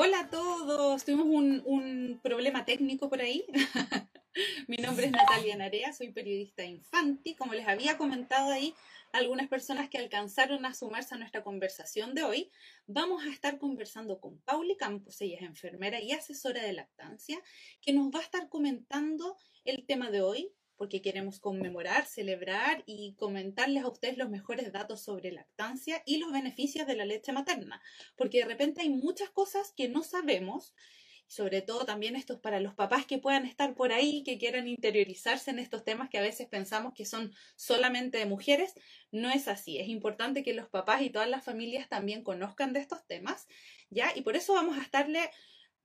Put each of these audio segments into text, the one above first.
Hola a todos, tuvimos un, problema técnico por ahí. Mi nombre es Natalia Narea, soy periodista infantil. Como les había comentado ahí, algunas personas que alcanzaron a sumarse a nuestra conversación de hoy, vamos a estar conversando con Pauli Campos, ella es enfermera y asesora de lactancia, que nos va a estar comentando el tema de hoy, porque queremos conmemorar, celebrar y comentarles a ustedes los mejores datos sobre lactancia y los beneficios de la leche materna, porque de repente hay muchas cosas que no sabemos, sobre todo también esto es para los papás que puedan estar por ahí, que quieran interiorizarse en estos temas que a veces pensamos que son solamente de mujeres, no es así, es importante que los papás y todas las familias también conozcan de estos temas, ¿ya? Y por eso vamos a estarle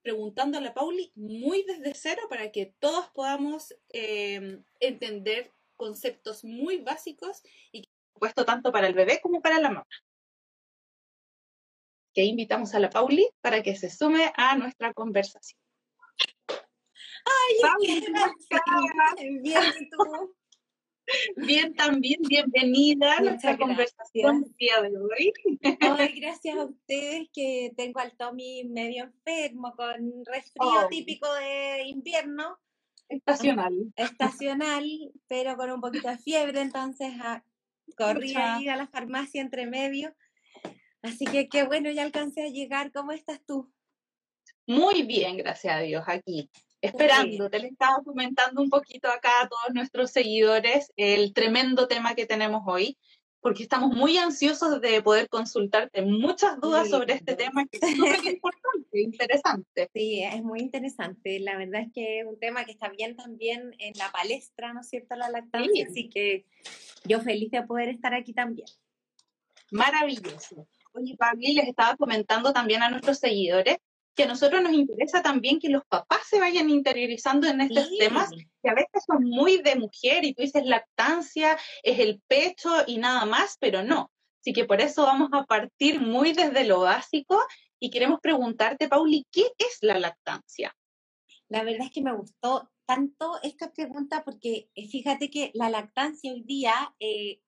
preguntando a la Pauli muy desde cero para que todos podamos eh, entender conceptos muy básicos y puesto tanto para el bebé como para la mamá. Que invitamos a la Pauli para que se sume a nuestra conversación. ¡Ay, Pauli, bien, tú? Bien, también bienvenida a nuestra conversación día de hoy. Ay, gracias a ustedes que tengo al Tommy medio enfermo con resfrío típico de invierno. Estacional. Estacional, pero con un poquito de fiebre, entonces ah, corrí a ir a la farmacia entre medio. Así que qué bueno, ya alcancé a llegar. ¿Cómo estás tú? Muy bien, gracias a Dios, aquí esperando. Te le estaba comentando un poquito acá a todos nuestros seguidores el tremendo tema que tenemos hoy, porque estamos muy ansiosos de poder consultarte muchas dudas sobre este tema que es súper importante, interesante. Sí, es muy interesante. La verdad es que es un tema que está bien también en la palestra, ¿no es cierto? La lactancia, así que yo feliz de poder estar aquí también. Maravilloso. Oye, Pabli, les estaba comentando también a nuestros seguidores que a nosotros nos interesa también que los papás se vayan interiorizando en estos temas que a veces son muy de mujer y tú dices lactancia es el pecho y nada más, pero no. Así que por eso vamos a partir muy desde lo básico y queremos preguntarte, Pauli, ¿qué es la lactancia? La verdad es que me gustó tanto esta pregunta porque eh, fíjate que la lactancia hoy día, eh,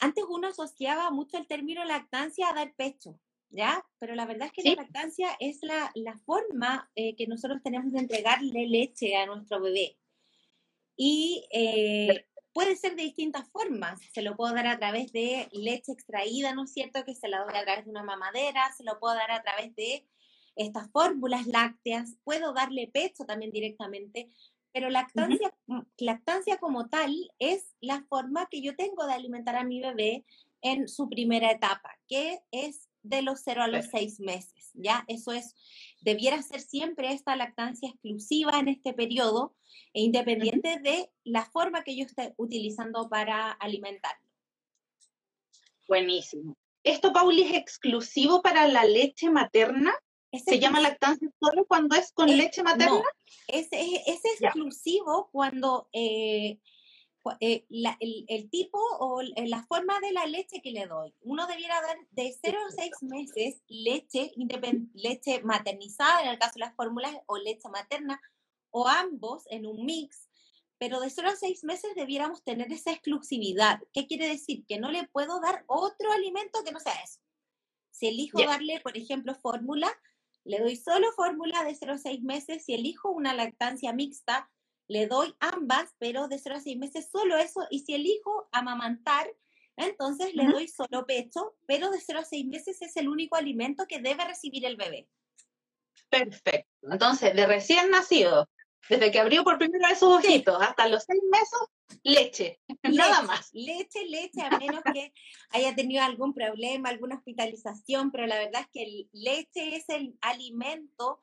antes uno asociaba mucho el término lactancia a dar pecho, ¿ya? Pero la verdad es que la lactancia es la, forma eh, que nosotros tenemos de entregarle leche a nuestro bebé. Y eh, puede ser de distintas formas. Se lo puedo dar a través de leche extraída, ¿no es cierto? Que se la doy a través de una mamadera, se lo puedo dar a través de estas fórmulas lácteas, puedo darle pecho también directamente, pero lactancia, lactancia como tal es la forma que yo tengo de alimentar a mi bebé en su primera etapa, que es de los 0 a los 6 meses, ¿ya? Eso es, debiera ser siempre esta lactancia exclusiva en este periodo, e independiente de la forma que yo esté utilizando para alimentarlo. Buenísimo. ¿Esto, Pauli, es exclusivo para la leche materna? ¿Se llama lactancia solo cuando es con leche materna? No, es, es, exclusivo cuando eh, eh, el, tipo o eh, la forma de la leche que le doy. Uno debiera dar de 0 a 6 meses leche, leche maternizada, en el caso de las fórmulas, o leche materna, o ambos en un mix. Pero de 0 a 6 meses debiéramos tener esa exclusividad. ¿Qué quiere decir? Que no le puedo dar otro alimento que no sea eso. Si elijo darle, por ejemplo, fórmula, le doy solo fórmula de 0 a 6 meses. Si elijo una lactancia mixta, le doy ambas, pero de 0 a 6 meses solo eso, y si elijo amamantar, entonces le doy solo pecho, pero de 0 a 6 meses es el único alimento que debe recibir el bebé. Perfecto. Entonces, de recién nacido, desde que abrió por primera vez sus ojitos hasta los 6 meses, leche, nada más. Leche, leche, a menos que haya tenido algún problema, alguna hospitalización, pero la verdad es que leche es el alimento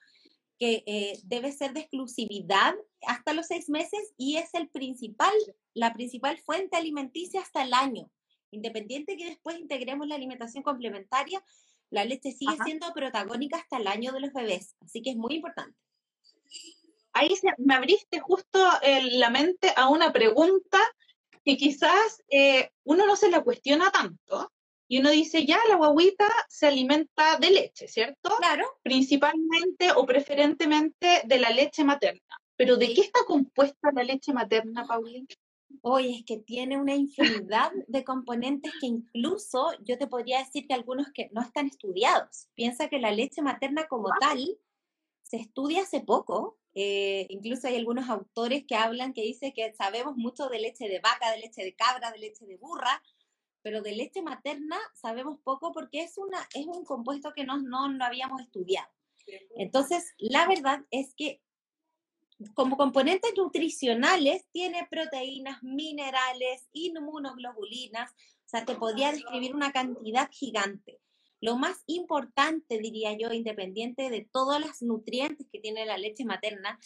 que eh, debe ser de exclusividad hasta los seis meses y es el principal, la principal fuente alimenticia hasta el año. Independiente que después integremos la alimentación complementaria, la leche sigue siendo protagónica hasta el año de los bebés, así que es muy importante. Ahí me abriste justo la mente a una pregunta que quizás eh, uno no se la cuestiona tanto, y uno dice, ya, la guaguita se alimenta de leche, ¿cierto? Claro. Principalmente o preferentemente de la leche materna. Pero ¿de qué está compuesta la leche materna, Paulina? Hoy es que tiene una infinidad de componentes que incluso yo te podría decir que algunos que no están estudiados. Piensa que la leche materna como tal se estudia hace poco. Eh, incluso hay algunos autores que hablan que dicen que sabemos mucho de leche de vaca, de leche de cabra, de leche de burra, pero de leche materna sabemos poco porque es, una, es un compuesto que no, no, no habíamos estudiado. Entonces, la verdad es que como componentes nutricionales tiene proteínas, minerales, inmunoglobulinas, o sea, te podría describir una cantidad gigante. Lo más importante, diría yo, independiente de todos los nutrientes que tiene la leche materna,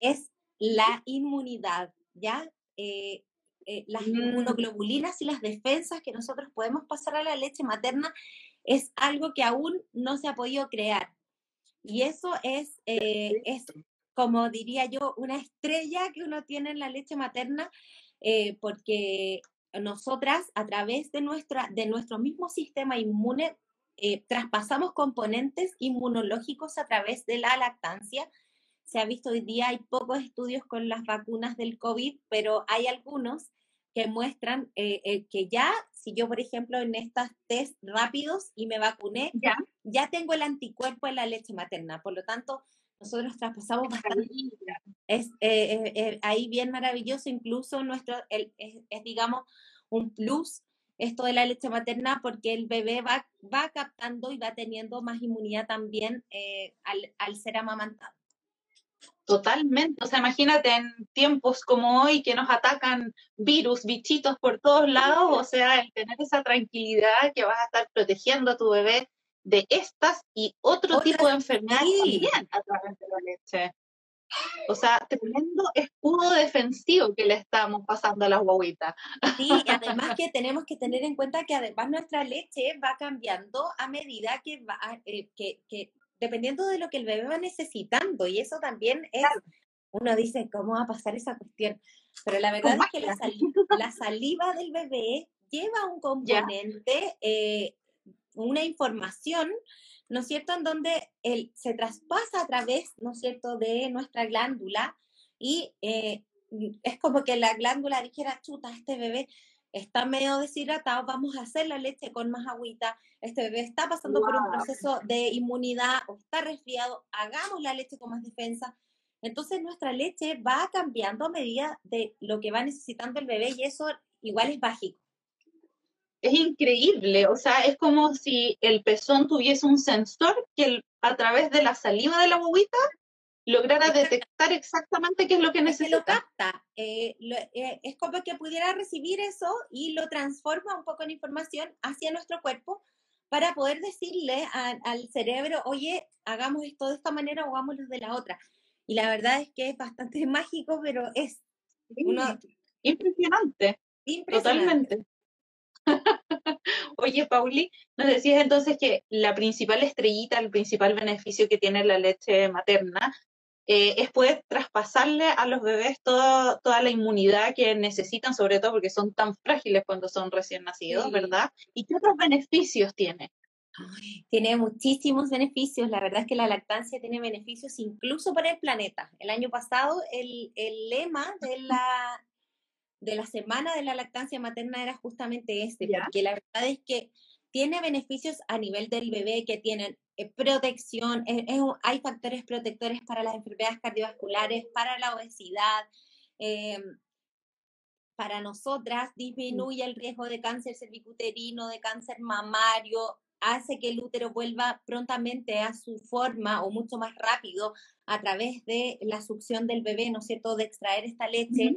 es la inmunidad, ¿ya? Eh, eh, las mm. inmunoglobulinas y las defensas que nosotros podemos pasar a la leche materna es algo que aún no se ha podido crear. Y eso es, eh, es como diría yo, una estrella que uno tiene en la leche materna, eh, porque nosotras a través de, nuestra, de nuestro mismo sistema inmune eh, traspasamos componentes inmunológicos a través de la lactancia. Se ha visto hoy día, hay pocos estudios con las vacunas del COVID, pero hay algunos que muestran eh, que ya, si yo, por ejemplo, en estos test rápidos y me vacuné, ya. ya tengo el anticuerpo en la leche materna. Por lo tanto, nosotros traspasamos bastante. Es eh, eh, eh, ahí bien maravilloso, incluso nuestro, es, digamos un plus esto de la leche materna porque el bebé va, va captando y va teniendo más inmunidad también al, al ser amamantado. Totalmente, o sea, imagínate en tiempos como hoy que nos atacan virus, bichitos por todos lados, o sea, el tener esa tranquilidad que vas a estar protegiendo a tu bebé de estas y otro tipo de enfermedades también a través de la leche. O sea, tremendo escudo defensivo que le estamos pasando a las guaguitas. Sí, y además que tenemos que tener en cuenta que además nuestra leche va cambiando a medida que va, eh, que, que, dependiendo de lo que el bebé va necesitando, y eso también es, uno dice, ¿cómo va a pasar esa cuestión? Pero la verdad es que la saliva, la saliva, del bebé lleva un componente eh, una información, ¿no es cierto?, en donde él se traspasa a través, ¿no es cierto?, de nuestra glándula y eh, es como que la glándula dijera, chuta, este bebé está medio deshidratado, vamos a hacer la leche con más agüita, este bebé está pasando por un proceso de inmunidad o está resfriado, hagamos la leche con más defensa. Entonces nuestra leche va cambiando a medida de lo que va necesitando el bebé y eso igual es mágico es increíble, o sea, es como si el pezón tuviese un sensor que a través de la saliva de la bobita lograra detectar exactamente qué es lo que necesita. lo capta, eh, eh, es como que pudiera recibir eso y lo transforma un poco en información hacia nuestro cuerpo para poder decirle al cerebro, oye, hagamos esto de esta manera o hagámoslo de la otra. Y la verdad es que es bastante mágico, pero es impresionante. Totalmente. Oye, Pauli, nos decías entonces que la principal estrellita, el principal beneficio que tiene la leche materna eh, es poder traspasarle a los bebés toda, la inmunidad que necesitan, sobre todo porque son tan frágiles cuando son recién nacidos, ¿verdad? ¿Y qué otros beneficios tiene? tiene muchísimos beneficios. La verdad es que la lactancia tiene beneficios incluso para el planeta. El año pasado el, el lema de la, de la semana de la lactancia materna era justamente este, porque la verdad es que tiene beneficios a nivel del bebé que tienen eh, protección, hay factores protectores para las enfermedades cardiovasculares, para la obesidad, em, para nosotras disminuye el riesgo de cáncer cervicuterino, de cáncer mamario, hace que el útero vuelva prontamente a su forma o mucho más rápido a través de la succión del bebé, ¿no es cierto?, de extraer esta leche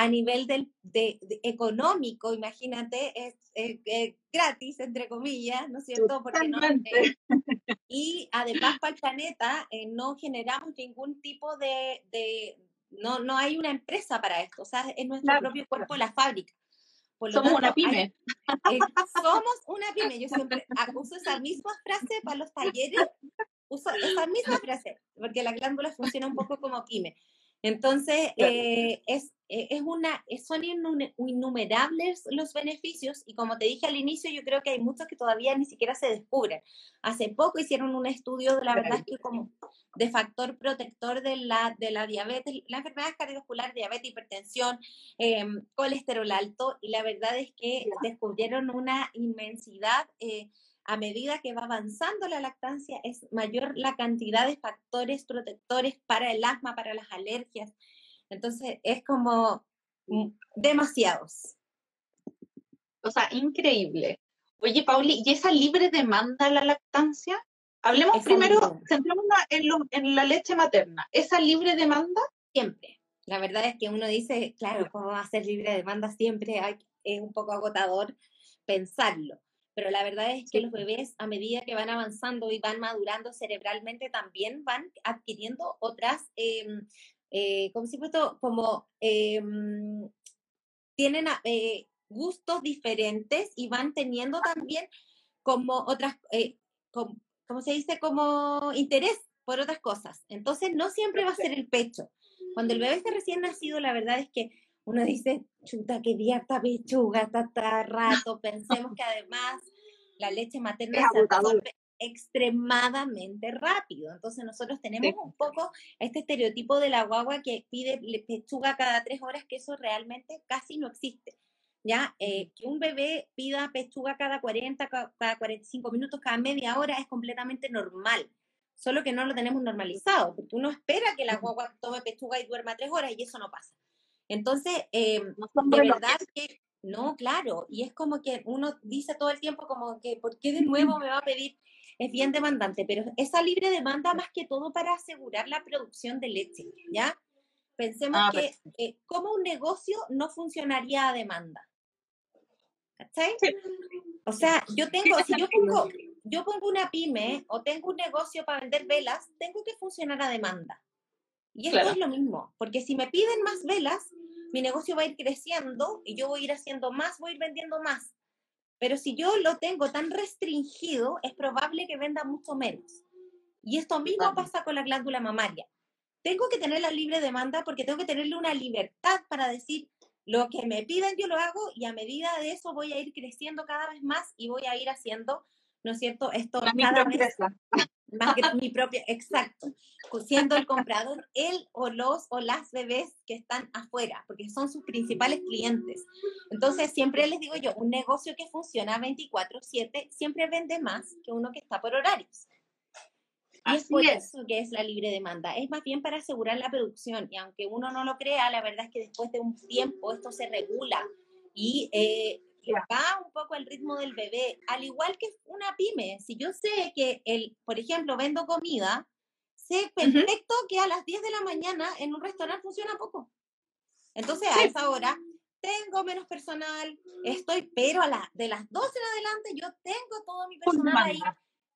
a nivel del, de, económico, imagínate, es, gratis, entre comillas, ¿no es cierto? Porque no, y además para el planeta eh, no generamos ningún tipo de, de, no, no hay una empresa para esto, o sea, es nuestro propio cuerpo la fábrica. somos una pyme. Eh, somos una pyme. Yo siempre uso esa misma frase para los talleres, uso esa misma frase, porque la glándula funciona un poco como pyme. Entonces, eh, es, eh, es una, son innumerables los beneficios y como te dije al inicio, yo creo que hay muchos que todavía ni siquiera se descubren. Hace poco hicieron un estudio, de la verdad es que como de factor protector de la, de la diabetes, la enfermedad cardiovascular, diabetes, hipertensión, em, colesterol alto, y la verdad es que descubrieron una inmensidad. Eh, a medida que va avanzando la lactancia, es mayor la cantidad de factores protectores para el asma, para las alergias. Entonces, es como demasiados. O sea, increíble. Oye, Pauli, ¿y esa libre demanda la lactancia? Hablemos primero, centrémonos en, en la leche materna. ¿Esa libre demanda? Siempre. La verdad es que uno dice, claro, ¿cómo va a ser libre demanda siempre? es un poco agotador pensarlo. Pero la verdad es que los bebés, a medida que van avanzando y van madurando cerebralmente, también van adquiriendo otras, em, eh, ¿cómo se llama Como tienen eh, gustos diferentes y van teniendo también como otras, eh, como se dice? Como interés por otras cosas. Entonces, no siempre va a ser el pecho. Cuando el bebé está recién nacido, la verdad es que uno dice, chuta, qué día pechuga, está rato. Pensemos que además la leche materna se extremadamente rápido. Entonces nosotros tenemos un poco este estereotipo de la guagua que pide pechuga cada tres horas, que eso realmente casi no existe. ¿ya? Eh, que un bebé pida pechuga cada 40, cada 45 minutos, cada media hora es completamente normal, solo que no lo tenemos normalizado, porque uno espera que la guagua tome pechuga y duerma tres horas y eso no pasa. Entonces, eh, de verdad que no, claro, y es como que uno dice todo el tiempo como que, ¿por qué de nuevo me va a pedir? Es bien demandante, pero esa libre demanda más que todo para asegurar la producción de leche, ¿ya? Pensemos ah, que eh, como un negocio no funcionaría a demanda. ¿Cachai? O sea, yo tengo, si yo pongo, yo pongo una pyme o tengo un negocio para vender velas, tengo que funcionar a demanda. Y esto es lo mismo, porque si me piden más velas, mi negocio va a ir creciendo y yo voy a ir haciendo más, voy a ir vendiendo más. Pero si yo lo tengo tan restringido, es probable que venda mucho menos. Y esto mismo pasa con la glándula mamaria. Tengo que tener la libre demanda porque tengo que tenerle una libertad para decir, lo que me piden yo lo hago y a medida de eso voy a ir creciendo cada vez más y voy a ir haciendo, ¿no es cierto? Esto cada vez más que mi propia, exacto, siendo el comprador él o los o las bebés que están afuera, porque son sus principales clientes. Entonces, siempre les digo yo, un negocio que funciona 24/7 siempre vende más que uno que está por horarios. Y es por eso que es la libre demanda. Es más bien para asegurar la producción. Y aunque uno no lo crea, la verdad es que después de un tiempo esto se regula y eh, va un poco el ritmo del bebé. Al igual que una pyme. Si yo sé que, el, por ejemplo, vendo comida, sé perfecto que a las 10 de la mañana en un restaurante funciona poco. Entonces, a esa hora tengo menos personal, estoy, pero a la, de las 12 en adelante yo tengo todo mi personal ahí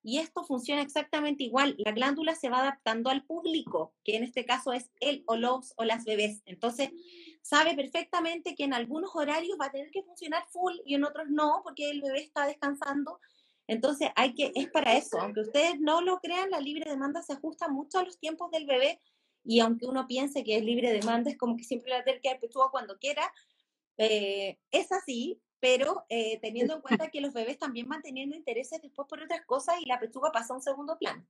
y esto funciona exactamente igual. La glándula se va adaptando al público, que en este caso es él o los o las bebés. Entonces, sabe perfectamente que en algunos horarios va a tener que funcionar full y en otros no, porque el bebé está descansando. Entonces, hay que, es para eso. Aunque ustedes no lo crean, la libre demanda se ajusta mucho a los tiempos del bebé. Y aunque uno piense que es libre demanda, es como que siempre va a tener que dar cuando quiera. Eh, es así, pero eh, teniendo en cuenta que los bebés también van teniendo intereses después por otras cosas y la pechuga pasa a un segundo plano.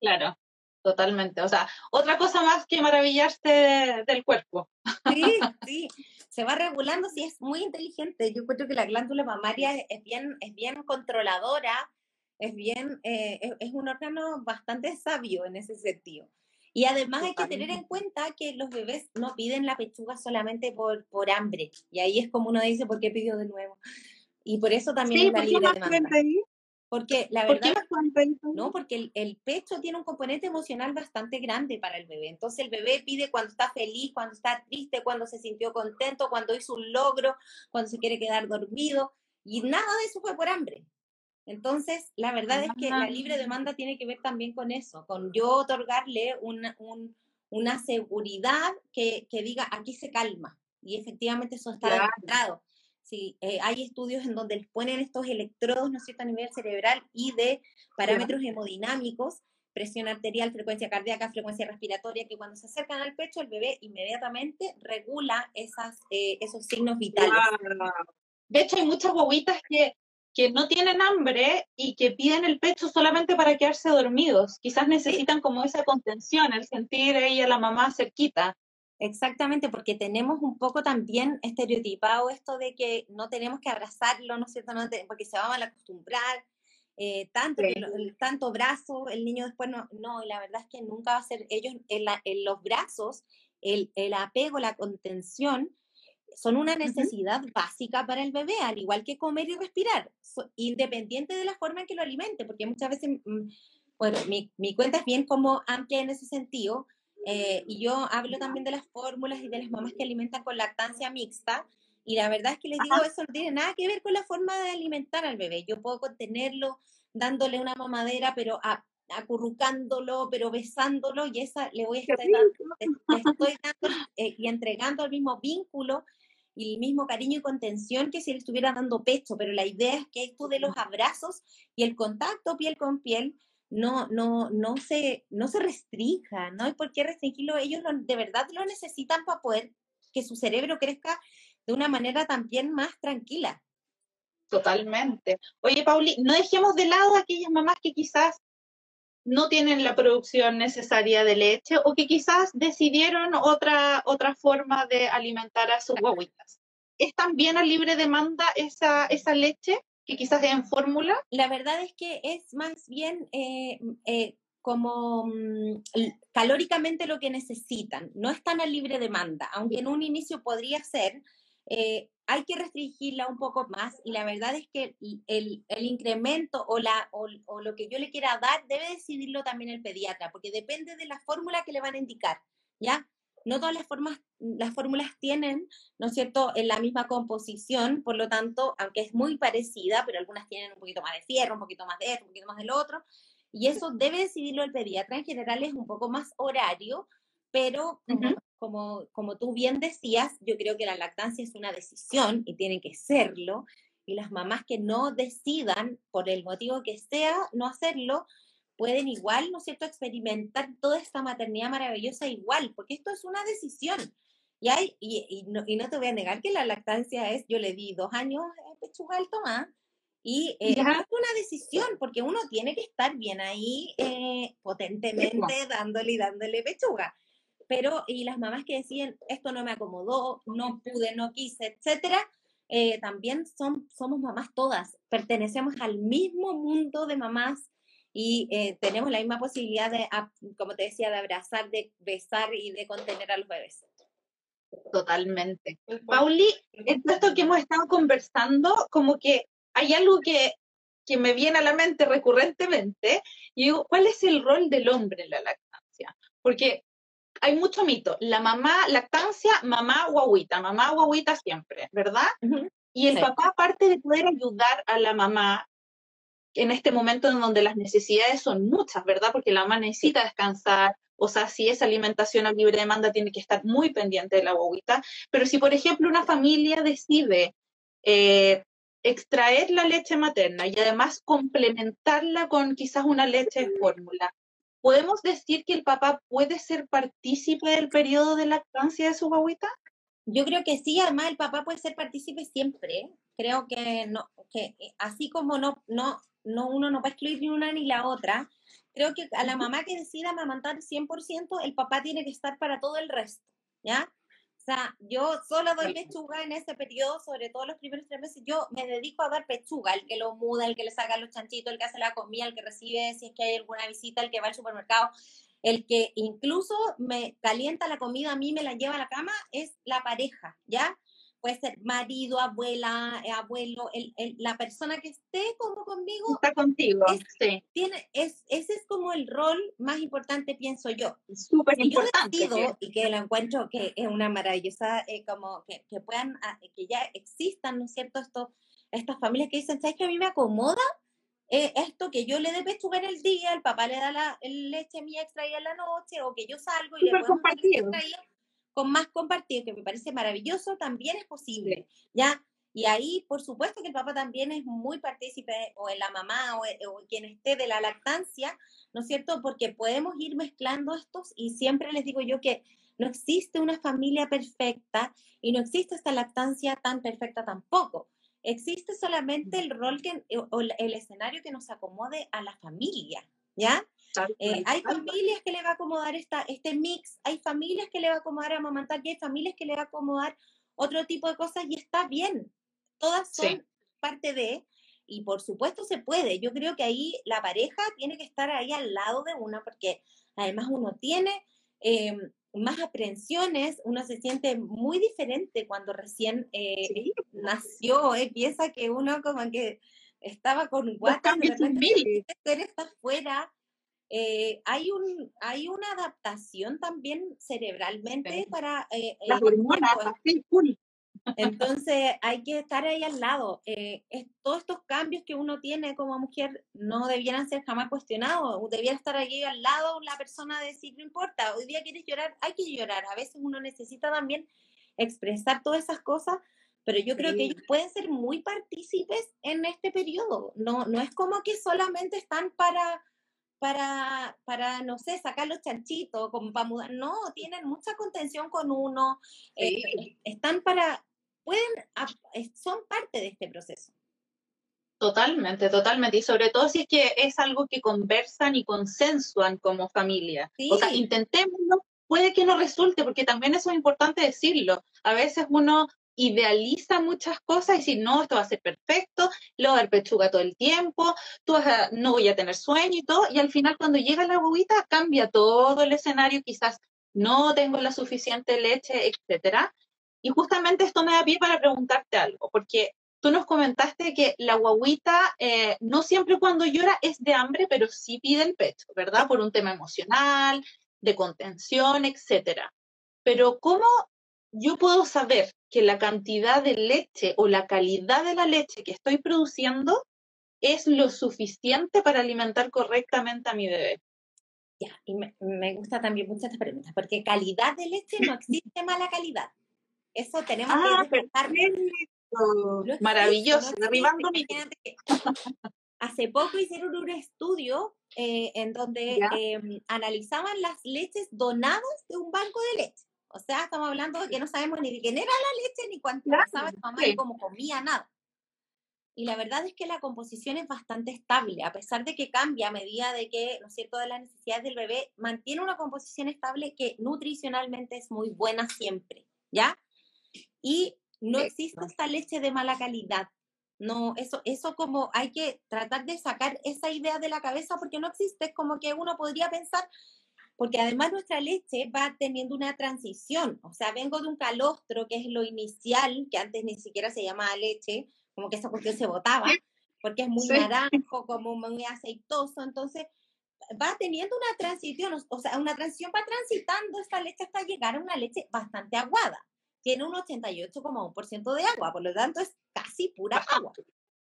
Claro, totalmente. O sea, otra cosa más que maravillarse del cuerpo. Sí, sí, se va regulando, sí, es muy inteligente. Yo encuentro que la glándula mamaria es bien, es bien controladora, es bien, eh, es un órgano bastante sabio en ese sentido. Y además hay que tener en cuenta que los bebés no piden la pechuga solamente por, por hambre. Y ahí es como uno dice, ¿por qué pidió de nuevo? Y por eso también es la libre demanda. Porque la verdad, no, porque el, el, pecho tiene un componente emocional bastante grande para el bebé. Entonces el bebé pide cuando está feliz, cuando está triste, cuando se sintió contento, cuando hizo un logro, cuando se quiere quedar dormido. Y nada de eso fue por hambre. Entonces, la verdad es que la libre demanda tiene que ver también con eso, con yo otorgarle una, una seguridad que, diga, aquí se calma. Y efectivamente eso está demostrado. Sí, eh, hay estudios en donde les ponen estos electrodos, ¿no es cierto?, a nivel cerebral y de parámetros hemodinámicos, presión arterial, frecuencia cardíaca, frecuencia respiratoria, que cuando se acercan al pecho, el bebé inmediatamente regula esas, eh, esos signos vitales. De hecho, hay muchas bobitas que que no tienen hambre y que piden el pecho solamente para quedarse dormidos. Quizás necesitan como esa contención, el sentir a ella, la mamá cerquita. Exactamente, porque tenemos un poco también estereotipado esto de que no tenemos que abrazarlo, ¿no es cierto? porque se va a mal acostumbrar, eh, tanto, tanto brazo, el niño después no, no, y la verdad es que nunca va a ser, ellos en, en los brazos, el, el, apego, la contención, son una necesidad básica para el bebé, al igual que comer y respirar, independiente de la forma en que lo alimente, porque muchas veces, mm, bueno, mi, mi cuenta es bien como amplia en ese sentido, eh, y yo hablo también de las fórmulas y de las mamás que alimentan con lactancia mixta, y la verdad es que les digo, eso no tiene nada que ver con la forma de alimentar al bebé. Yo puedo contenerlo dándole una mamadera, pero acurrucándolo, pero besándolo, y esa le voy a estar dando, estoy dando eh, y entregando el mismo vínculo y el mismo cariño y contención que si le estuviera dando pecho, pero la idea es que esto de los abrazos y el contacto piel con piel no, no, no, se, no se restrinja, no hay por qué restringirlo, ellos de verdad lo necesitan para poder que su cerebro crezca de una manera también más tranquila. Totalmente. Oye, Pauli, no dejemos de lado a aquellas mamás que quizás no tienen la producción necesaria de leche o que quizás decidieron otra, otra forma de alimentar a sus guaguitas. ¿Es también a libre demanda esa, esa leche que quizás es en fórmula? La verdad es que es más bien eh, eh, como mm, calóricamente lo que necesitan. No están a libre demanda, aunque en un inicio podría ser. Eh, hay que restringirla un poco más y la verdad es que el, el incremento o, la, o, lo que yo le quiera dar debe decidirlo también el pediatra, porque depende de la fórmula que le van a indicar, ¿ya? No todas las, formas, las fórmulas tienen, ¿no es cierto?, en la misma composición, por lo tanto, aunque es muy parecida, pero algunas tienen un poquito más de fierro, un poquito más de esto, un poquito más del otro, y eso debe decidirlo el pediatra, en general es un poco más horario, pero como, como, tú bien decías, yo creo que la lactancia es una decisión y tiene que serlo, y las mamás que no decidan, por el motivo que sea, no hacerlo, pueden igual, ¿no es cierto?, experimentar toda esta maternidad maravillosa igual, porque esto es una decisión. Y, hay, y, y, no, y no te voy a negar que la lactancia es, yo le di dos años de pechuga al Tomás, y eh, es una decisión, porque uno tiene que estar bien ahí eh, potentemente dándole y dándole pechuga pero y las mamás que decían, esto no me acomodó, no pude, no quise, etcétera, eh, también son, somos mamás todas, pertenecemos al mismo mundo de mamás y eh, tenemos la misma posibilidad de, como te decía, de abrazar, de besar y de contener a los bebés. Totalmente. Pauli, en esto que hemos estado conversando, como que hay algo que, que me viene a la mente recurrentemente, y digo, ¿cuál es el rol del hombre en la lactancia? Porque hay mucho mito. La mamá, lactancia, mamá guaguita, mamá guaguita siempre, ¿verdad? Y el papá, aparte de poder ayudar a la mamá en este momento en donde las necesidades son muchas, ¿verdad? Porque la mamá necesita descansar, o sea, si es alimentación a libre demanda, tiene que estar muy pendiente de la guaguita. Pero si, por ejemplo, una familia decide eh, extraer la leche materna y además complementarla con quizás una leche de fórmula, ¿podemos decir que el papá puede ser partícipe del periodo de lactancia de su guaguita? Yo creo que sí, además el papá puede ser partícipe siempre. Creo que no, que eh, así como no, no, no uno no va a excluir ni una ni la otra, creo que a la mamá que decida amamantar 100%, el papá tiene que estar para todo el resto, ¿ya? O sea, yo solo doy pechuga en ese periodo, sobre todo los primeros tres meses, yo me dedico a dar pechuga, el que lo muda, el que le saca los chanchitos, el que hace la comida, el que recibe si es que hay alguna visita, el que va al supermercado, el que incluso me calienta la comida, a mí me la lleva a la cama, es la pareja, ¿ya? Puede ser marido, abuela, eh, abuelo, el, la persona que esté como conmigo. Está contigo, sí. Tiene, es, ese es como el rol más importante, pienso yo. Súper importante. Y que lo encuentro que es una maravillosa, eh, como que, que, puedan, ah, que ya existan, ¿no es cierto?, Esto, estas familias que dicen, ¿sabes que a mí me acomoda? Eh, esto que yo le dé pechuga en el día, el papá le da la leche mía extraída en la noche, o que yo salgo y le puedo compartir con más compartido, que me parece maravilloso, también es posible, ¿ya? Y ahí, por supuesto que el papá también es muy partícipe, o en la mamá, o, o, quien esté de la lactancia, ¿no es cierto? Porque podemos ir mezclando estos y siempre les digo yo que no existe una familia perfecta y no existe esta lactancia tan perfecta tampoco. existe solamente el rol que, o el escenario que nos acomode a la familia, ¿ya? Eh, hay familias que le va a acomodar esta, este mix, hay familias que le va a acomodar a amamantar y hay familias que le va a acomodar otro tipo de cosas y está bien. Todas son parte de, y por supuesto se puede. Yo creo que ahí la pareja tiene que estar ahí al lado de una porque además uno tiene em, más aprensiones, uno se siente muy diferente cuando recién eh, nació, eh, piensa que uno como que estaba con guata, de repente está fuera, eh, hay, un, hay una adaptación también cerebralmente para... Eh, Las hormonas, Entonces hay que estar ahí al lado. Eh, todos estos cambios que uno tiene como mujer no debieran ser jamás cuestionados. Debiera estar ahí al lado la persona de decir, no importa, hoy día quieres llorar, hay que llorar. A veces uno necesita también expresar todas esas cosas, pero yo creo que ellos pueden ser muy partícipes en este periodo. No, no es como que solamente están para para, para, no sé, sacar los chanchitos, como para mudar. No, tienen mucha contención con uno, eh, están para, pueden, son parte de este proceso. Totalmente, totalmente. Y sobre todo si es que es algo que conversan y consensuan como familia. O sea, intentémoslo, puede que no resulte, porque también eso es importante decirlo. A veces uno idealiza muchas cosas y si no, esto va a ser perfecto, lo va a dar pechuga todo el tiempo, tú no voy a tener sueño y todo, y al final cuando llega la bobita cambia todo el escenario, quizás no tengo la suficiente leche, etcétera. Y justamente esto me da pie para preguntarte algo, porque tú nos comentaste que la guaguita eh, no siempre cuando llora es de hambre, pero sí pide el pecho, ¿verdad? Por un tema emocional, de contención, etcétera. Pero ¿cómo yo puedo saber que la cantidad de leche o la calidad de la leche que estoy produciendo es lo suficiente para alimentar correctamente a mi bebé. Ya, y me, gusta también muchas estas preguntas, porque calidad de leche no existe mala calidad. Eso tenemos ah, que Maravilloso, arribando mi... Hace poco hicieron un estudio eh, en donde em, analizaban las leches donadas de un banco de leche. O sea, estamos hablando de que no sabemos ni de quién era la leche, ni cuánto claro, pasaba mamá, ni cómo comía, nada. Y la verdad es que la composición es bastante estable, a pesar de que cambia a medida de que, ¿no es cierto?, de las necesidades del bebé, mantiene una composición estable que nutricionalmente es muy buena siempre, ¿ya? Y no existe esta leche de mala calidad. No, eso, eso como hay que tratar de sacar esa idea de la cabeza porque no existe, es como que uno podría pensar, porque además nuestra leche va teniendo una transición, o sea, vengo de un calostro que es lo inicial, que antes ni siquiera se llamaba leche, como que esa cuestión se botaba, porque es muy naranjo, como muy aceitoso, entonces va teniendo una transición, o sea, una transición va transitando esta leche hasta llegar a una leche bastante aguada. Tiene un 88,1% de agua, por lo tanto es casi pura agua.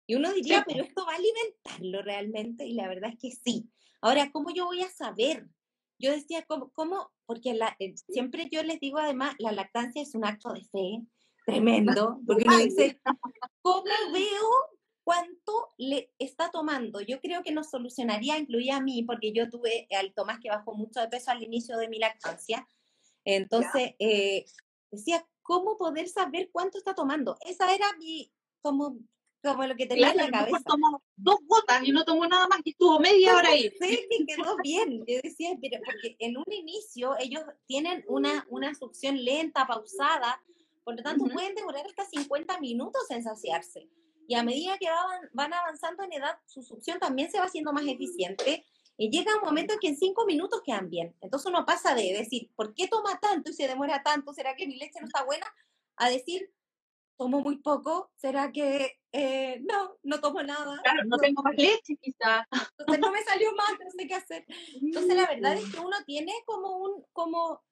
Y uno diría, pero esto va a alimentarlo realmente, y la verdad es que sí. Ahora, ¿cómo yo voy a saber yo decía, ¿cómo? cómo? Porque la, eh, siempre yo les digo además, la lactancia es un acto de fe tremendo, porque uno dice, ¿cómo veo cuánto le está tomando? Yo creo que nos solucionaría, incluía a mí, porque yo tuve al Tomás que bajó mucho de peso al inicio de mi lactancia. Entonces, eh, decía, ¿cómo poder saber cuánto está tomando? Esa era mi, como como lo que tenía en la cabeza. Tomó dos gotas y no tomó nada más y estuvo media hora ahí. Sí, que quedó bien. Yo decía, pero porque en un inicio ellos tienen una, una succión lenta, pausada, por lo tanto pueden demorar hasta 50 minutos en saciarse. Y a medida que van, van avanzando en edad, su succión también se va haciendo más eficiente y llega un momento en que en cinco minutos quedan bien. Entonces uno pasa de decir, ¿por qué toma tanto y se demora tanto? ¿Será que mi leche no está buena? A decir, tomo muy poco, ¿será que eh, no, no tomo nada? Claro, no, tengo más leche quizá. Entonces no me salió más, no sé qué hacer. Entonces la verdad es que uno tiene como un, como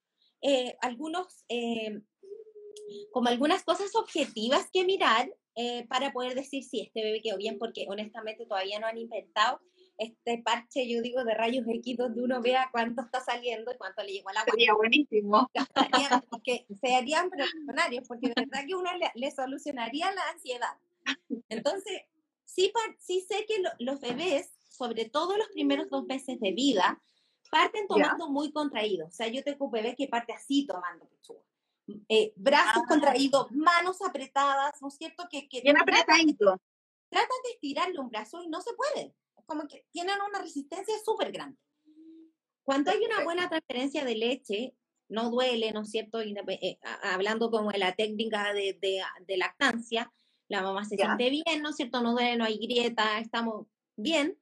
eh, algunos, eh, como algunas cosas objetivas que mirar para poder decir si este bebé quedó bien, porque honestamente todavía no han inventado este parche, yo digo, de rayos X, donde uno vea cuánto está saliendo y cuánto le llegó a la Sería buenísimo. Que serían profesionarios, porque de verdad que uno le, solucionaría la ansiedad. Entonces, sí, sí sé que los bebés, sobre todo los primeros dos meses de vida, parten tomando muy contraídos. O sea, yo tengo un bebé que parte así tomando pechuga. eh, brazos ah. contraídos, manos apretadas, ¿no es cierto? Que, que Bien apretadito. Tratan de estirarle un brazo y no se puede. Como que tienen una resistencia súper grande. Cuando hay una buena transferencia de leche, no duele, ¿no es cierto? Eh, hablando como de la técnica de, de, lactancia, la mamá se siente bien, ¿no es cierto? No duele, no hay grieta, estamos bien.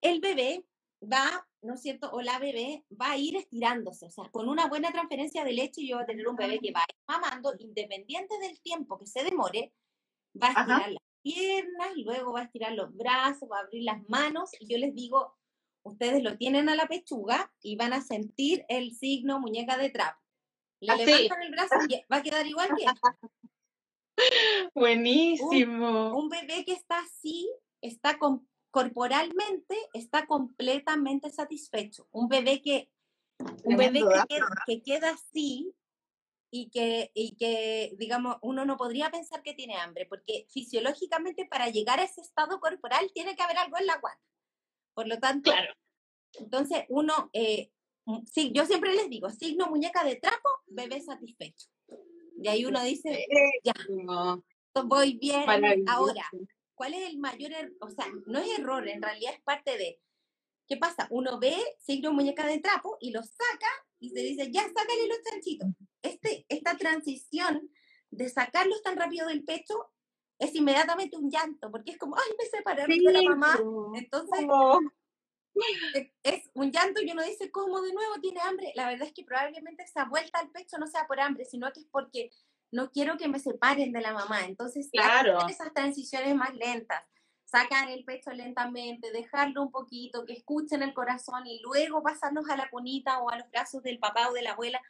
El bebé va, ¿no es cierto? O la bebé va a ir estirándose, o sea, con una buena transferencia de leche yo voy a tener un bebé que va a ir mamando, independiente del tiempo que se demore, va a estirar piernas, luego va a estirar los brazos, va a abrir las manos, y yo les digo, ustedes lo tienen a la pechuga y van a sentir el signo muñeca de trapo. Le levantan el brazo y va a quedar igual que Buenísimo. Un, bebé que está así, está corporalmente, está completamente satisfecho. Un bebé que, un bebé que queda, así y que, y que, digamos, uno no podría pensar que tiene hambre, porque fisiológicamente para llegar a ese estado corporal tiene que haber algo en la guata. Por lo tanto, claro. entonces uno, eh, sí, yo siempre les digo, signo muñeca de trapo, bebé satisfecho. Y ahí uno dice, ya, voy bien. Ahora, ¿cuál es el mayor error? O sea, no es error, en realidad es parte de, ¿qué pasa? Uno ve signo muñeca de trapo y lo saca y se dice, ya, sácale los chanchitos. Este, esta transición de sacarlos tan rápido del pecho es inmediatamente un llanto, porque es como, ay, me separé de la mamá. Entonces, e, es un llanto y uno dice, ¿cómo de nuevo tiene hambre? La verdad es que probablemente esa vuelta al pecho no sea por hambre, sino que es porque no quiero que me separen de la mamá. Entonces, claro. esas transiciones más lentas, sacar el pecho lentamente, dejarlo un poquito, que escuchen el corazón y luego pasarnos a la cunita o a los brazos del papá o de la abuela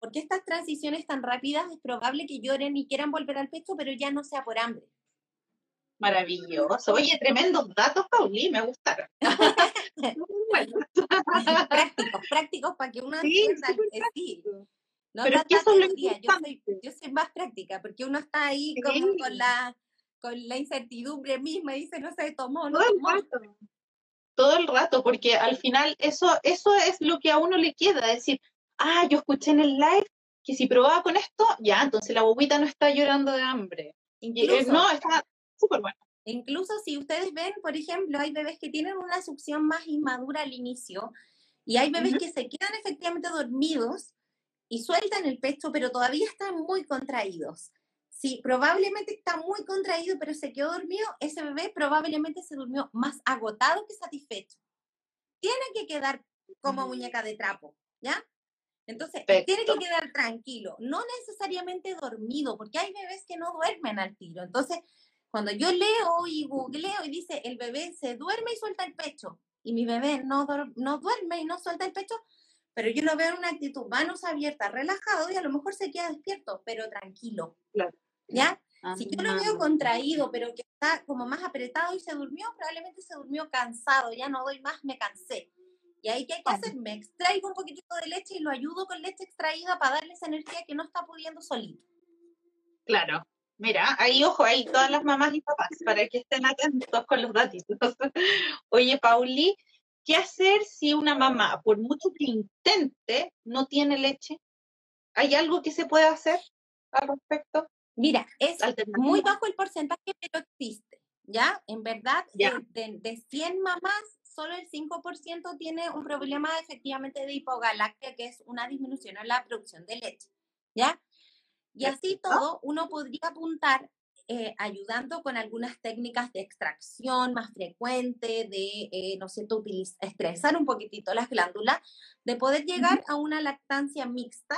porque estas transiciones tan rápidas es probable que lloren y quieran volver al pecho, pero ya no sea por hambre. Maravilloso. Oye, tremendos datos, Pauli, me gustaron. prácticos, prácticos para que uno sí, entienda. Sí. No pero es que eso es lo yo, soy, yo soy más práctica, porque uno está ahí como con la con la incertidumbre misma y dice, no se tomó, no Todo el rato. Todo el rato, porque al final eso, eso es lo que a uno le queda, decir, ah, yo escuché en el live que si probaba con esto, ya, entonces la bobita no está llorando de hambre. Eh, no, está súper bueno. Incluso si ustedes ven, por ejemplo, hay bebés que tienen una succión más inmadura al inicio y hay bebés que se quedan efectivamente dormidos y sueltan el pecho, pero todavía están muy contraídos. Si probablemente está muy contraído, pero se quedó dormido, ese bebé probablemente se durmió más agotado que satisfecho. Tiene que quedar como muñeca de trapo, ¿ya? Entonces, tiene que quedar tranquilo, no necesariamente dormido, porque hay bebés que no duermen al tiro. Entonces, cuando yo leo y googleo y dice, el bebé se duerme y suelta el pecho, y mi bebé no, no duerme y no suelta el pecho, pero yo lo veo en una actitud manos abiertas, relajado, y a lo mejor se queda despierto, pero tranquilo. ¿Ya? si yo lo veo contraído, pero que está como más apretado y se durmió, probablemente se durmió cansado, ya no doy más, me cansé. Y ahí, ¿qué hay que hacer? Me extraigo un poquitito de leche y lo ayudo con leche extraída para darle esa energía que no está pudiendo solito. Claro. Mira, ahí ojo, ahí todas las mamás y papás, para que estén atentos con los datitos. Oye, Pauli, ¿qué hacer si una mamá, por mucho que intente, no tiene leche? ¿Hay algo que se puede hacer al respecto? Mira, es muy bajo el porcentaje, pero existe, ¿ya? En verdad, De, de 100 mamás, solo el 5% tiene un problema efectivamente de hipogalactia, que es una disminución en la producción de leche, ¿ya? Y así todo, uno podría apuntar eh, ayudando con algunas técnicas de extracción más frecuente, de, eh, ¿no sé, estresar un poquitito las glándulas, de poder llegar a una lactancia mixta,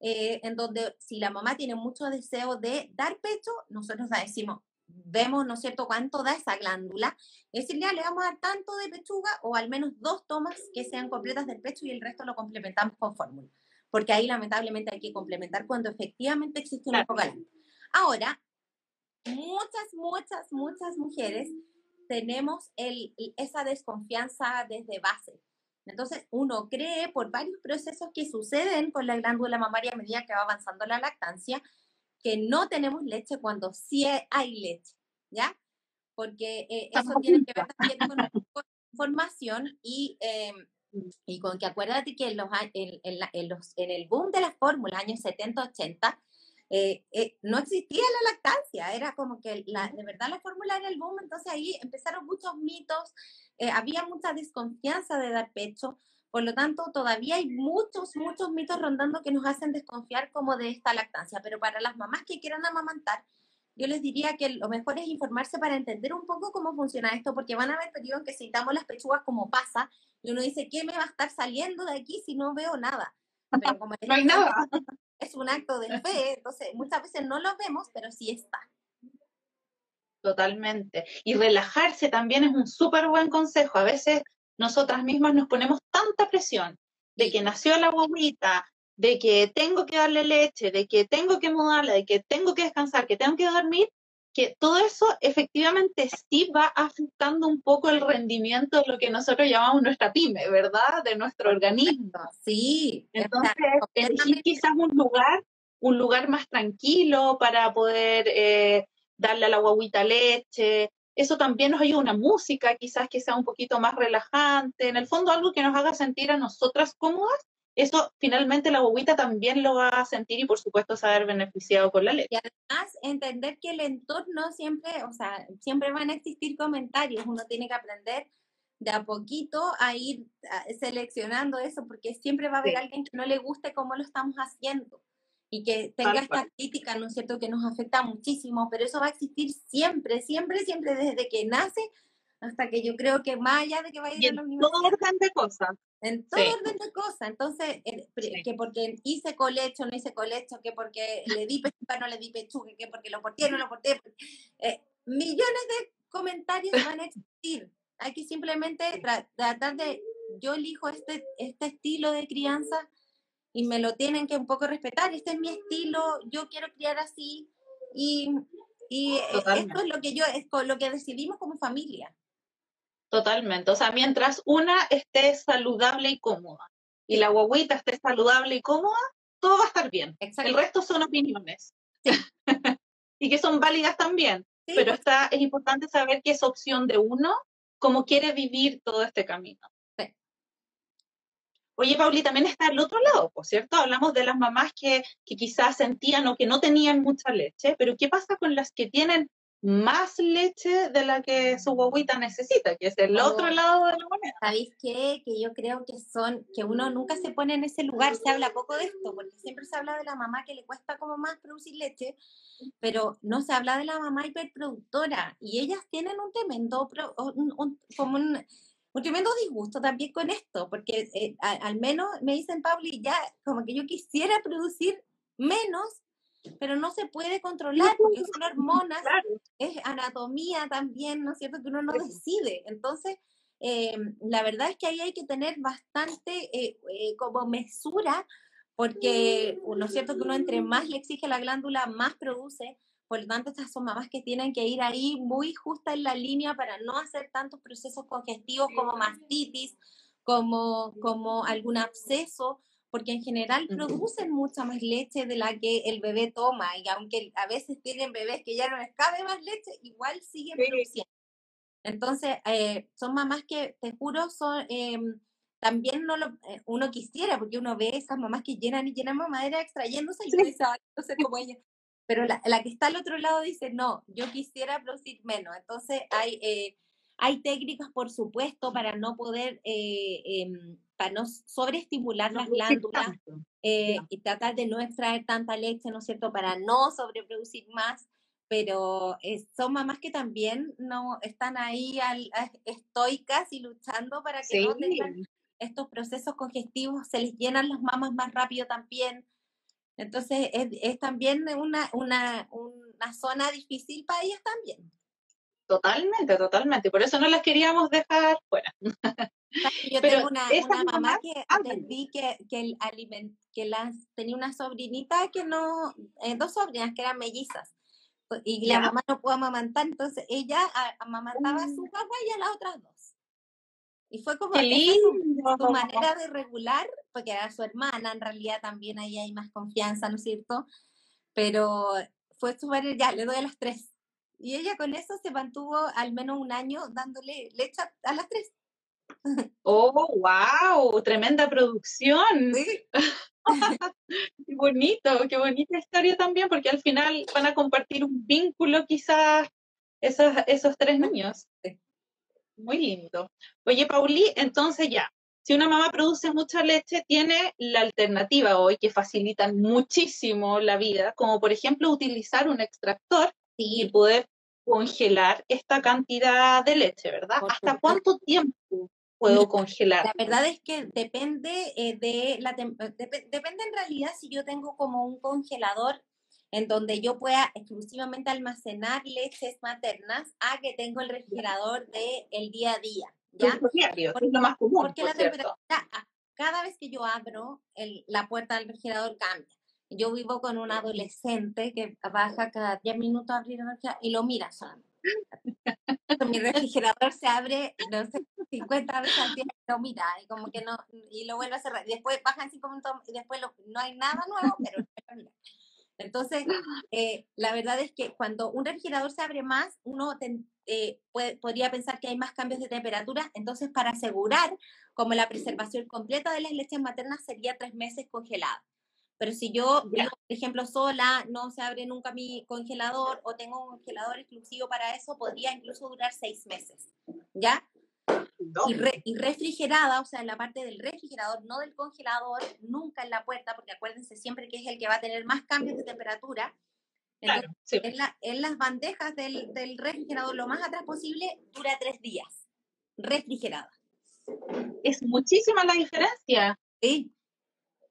eh, en donde si la mamá tiene mucho deseo de dar pecho, nosotros decimos, vemos, ¿no es cierto?, cuánto da esa glándula, es decir, ya le vamos a dar tanto de pechuga o al menos dos tomas que sean completas del pecho y el resto lo complementamos con fórmula, porque ahí lamentablemente hay que complementar cuando efectivamente existe una claro. Ahora, muchas, muchas, muchas mujeres tenemos el, esa desconfianza desde base. Entonces, uno cree por varios procesos que suceden con la glándula mamaria a medida que va avanzando la lactancia, que no tenemos leche cuando sí hay leche, ¿ya? Porque eh, eso tiene que ver también con la información y eh. Y con que acuérdate que en, los, en, en, los, en el boom de las fórmulas, años 70, 80, eh, eh, no existía la lactancia, era como que la, de verdad la fórmula era el boom, entonces ahí empezaron muchos mitos, eh, había mucha desconfianza de dar pecho, por lo tanto todavía hay muchos, muchos mitos rondando que nos hacen desconfiar como de esta lactancia, pero para las mamás que quieran amamantar, yo les diría que lo mejor es informarse para entender un poco cómo funciona esto, porque van a haber periodos en que citamos las pechugas como pasa, y uno dice, ¿qué me va a estar saliendo de aquí si no veo nada? Pero como no hay nada. Es un acto de fe, entonces muchas veces no lo vemos, pero sí está. Totalmente. Y relajarse también es un súper buen consejo. A veces nosotras mismas nos ponemos tanta presión de que nació la guaguita, de que tengo que darle leche, de que tengo que mudarla, de que tengo que descansar, que tengo que dormir, que todo eso efectivamente sí va afectando un poco el rendimiento de lo que nosotros llamamos nuestra pyme, ¿verdad? De nuestro organismo. Sí. Entonces, elegir quizás un lugar, un lugar más tranquilo para poder eh, darle a la guaguita leche. Eso también nos ayuda una música, quizás que sea un poquito más relajante. En el fondo, algo que nos haga sentir a nosotras cómodas eso finalmente la bobita también lo va a sentir y por supuesto saber beneficiado con la leche. Y además entender que el entorno siempre, o sea, siempre van a existir comentarios, uno tiene que aprender de a poquito a ir seleccionando eso, porque siempre va a haber alguien que no le guste cómo lo estamos haciendo y que tenga esta crítica, ¿no es cierto?, que nos afecta muchísimo, pero eso va a existir siempre, siempre, siempre, desde que nace hasta que yo creo que más allá de que vaya a ir a la universidad. todo orden de cosas. En todo orden de cosas. Entonces, que porque hice colecho, no hice colecho, que porque le di pechuga, no le di pechuga, que porque lo porté, no lo porté. Eh, millones de comentarios van a existir. Hay que simplemente tratar de, yo elijo este, este estilo de crianza y me lo tienen que un poco respetar. Este es mi estilo, yo quiero criar así y, y esto es lo que yo, es lo que decidimos como familia. Totalmente. O sea, mientras una esté saludable y cómoda y la guaguita esté saludable y cómoda, todo va a estar bien. El resto son opiniones. y que son válidas también. Pero está, es importante saber que es opción de uno, cómo quiere vivir todo este camino. Oye, Pauli, también está el otro lado, ¿por cierto? Hablamos de las mamás que, que quizás sentían o que no tenían mucha leche, pero ¿qué pasa con las que tienen más leche de la que su guaguita necesita, que es el otro oh. lado de la moneda. ¿Sabéis qué? Que yo creo que son, que uno nunca se pone en ese lugar, se habla poco de esto, porque siempre se habla de la mamá que le cuesta como más producir leche, pero no se habla de la mamá hiperproductora, y ellas tienen un tremendo, un, como un, tremendo disgusto también con esto, porque eh, al menos me dicen, Pauli, ya como que yo quisiera producir menos pero no se puede controlar porque son hormonas, es anatomía también, ¿no es cierto? Que uno no decide. Entonces, eh, la verdad es que ahí hay que tener bastante eh, eh, como mesura, porque, ¿no es cierto? Que uno entre más le exige la glándula, más produce. Por lo tanto, estas son mamás que tienen que ir ahí muy justa en la línea para no hacer tantos procesos congestivos como mastitis, como, como algún absceso, porque en general producen mucha más leche de la que el bebé toma y aunque a veces tienen bebés que ya no les cabe más leche, igual siguen produciendo. Entonces, eh, son mamás que, te juro, son... Em, también no lo, eh, uno quisiera, porque uno ve esas mamás que llenan y llenan mamadera extrayéndose y dice, no sé cómo ella. Pero la, la, que está al otro lado dice, no, yo quisiera producir menos. Entonces hay, eh, hay técnicas, por supuesto, para no poder em, para no sobreestimular las glándulas eh, y tratar de no extraer tanta leche, ¿no es cierto?, para no sobreproducir más, pero son mamás que también no están ahí al, estoicas y luchando para que no tengan estos procesos congestivos, se les llenan las mamas más rápido también. Entonces es, es también una, una, una zona difícil para ellas también. Totalmente, totalmente. Por eso no las queríamos dejar fuera. Yo tengo una, mamá que entendí que, que, el aliment, que las, tenía una sobrinita que no, eh, dos sobrinas que eran mellizas. Y la mamá no pudo amamantar, entonces ella amamantaba a su papá mm. y a las otras dos. Y fue como su, manera de regular, porque era su hermana, en realidad también ahí hay más confianza, ¿no es cierto? Pero fue su manera, ya, le doy a las tres. Y ella con eso se mantuvo al menos un año dándole leche a las tres. Oh, wow, tremenda producción. qué bonito, qué bonita historia también, porque al final van a compartir un vínculo quizás esos, esos tres niños. Muy lindo. Oye, Pauli, entonces ya, si una mamá produce mucha leche, tiene la alternativa hoy que facilitan muchísimo la vida, como por ejemplo utilizar un extractor y poder congelar esta cantidad de leche, ¿verdad? ¿Hasta cuánto tiempo puedo congelar? La verdad es que depende eh, de la depende en realidad si yo tengo como un congelador en donde yo pueda exclusivamente almacenar leches maternas a que tengo el refrigerador del el día a día. ¿ya? porque, es lo más común. Porque la temperatura, cada vez que yo abro la puerta del refrigerador cambia. Yo vivo con un adolescente que baja cada 10 minutos a abrir y lo mira solamente. Mi refrigerador se abre, no sé, 50 veces al día, lo mira y como que no, y lo vuelve a cerrar. Y después bajan 5 minutos y después no hay nada nuevo, pero lo mira. Entonces, eh, la verdad es que cuando un refrigerador se abre más, uno eh, podría pensar que hay más cambios de temperatura. Entonces, para asegurar como la preservación completa de las leches maternas sería tres meses congelada. Pero si yo vivo, por ejemplo, sola, no se abre nunca mi congelador o tengo un congelador exclusivo para eso, podría incluso durar seis meses. ¿Ya? Y, refrigerada, o sea, en la parte del refrigerador, no del congelador, nunca en la puerta, porque acuérdense siempre que es el que va a tener más cambios de temperatura. en, en, las bandejas del, del, refrigerador, lo más atrás posible, dura tres días, refrigerada. Es muchísima la diferencia. Sí,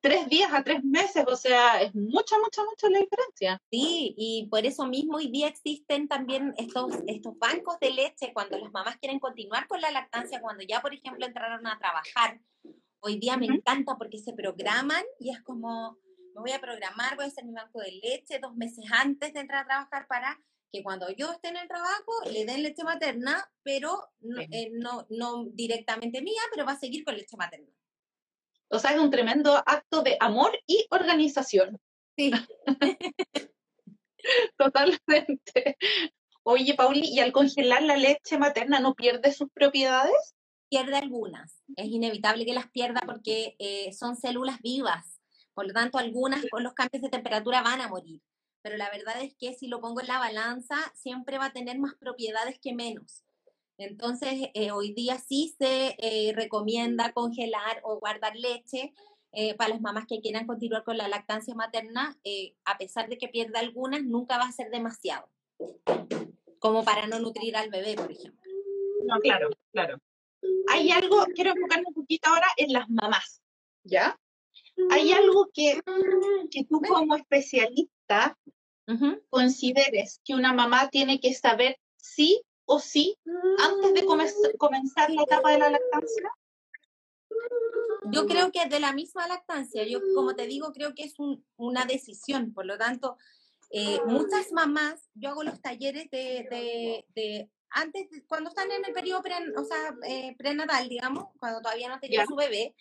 tres días a tres meses, o sea, es mucha, mucha, mucha la diferencia. Sí, y por eso mismo hoy día existen también estos, estos bancos de leche cuando las mamás quieren continuar con la lactancia, cuando ya, por ejemplo, entraron a trabajar. Hoy día me encanta porque se programan y es como, me voy a programar, voy a hacer mi banco de leche dos meses antes de entrar a trabajar para que cuando yo esté en el trabajo le den leche materna, pero no, eh, no, no directamente mía, pero va a seguir con leche materna. O sea, es un tremendo acto de amor y organización. Sí. Totalmente. Oye, Pauli, ¿y al congelar la leche materna no pierde sus propiedades? Pierde algunas. Es inevitable que las pierda porque eh, son células vivas. Por lo tanto, algunas con los cambios de temperatura van a morir. Pero la verdad es que si lo pongo en la balanza, siempre va a tener más propiedades que menos. Entonces, eh, hoy día sí se eh, recomienda congelar o guardar leche eh, para las mamás que quieran continuar con la lactancia materna, a pesar de que pierda algunas, nunca va a ser demasiado, como para no nutrir al bebé, por ejemplo. No, claro, claro. Hay algo, quiero enfocarme un poquito ahora en las mamás, ¿ya? Hay algo que, que tú como especialista consideres que una mamá tiene que saber sí o sí antes de comenzar la etapa de la lactancia? Yo creo que de la misma lactancia, yo como te digo, creo que es una decisión, por lo tanto, eh, muchas mamás, yo hago los talleres de, de, antes, cuando están en el periodo o sea, eh, prenatal, digamos, cuando todavía no tenía su bebé,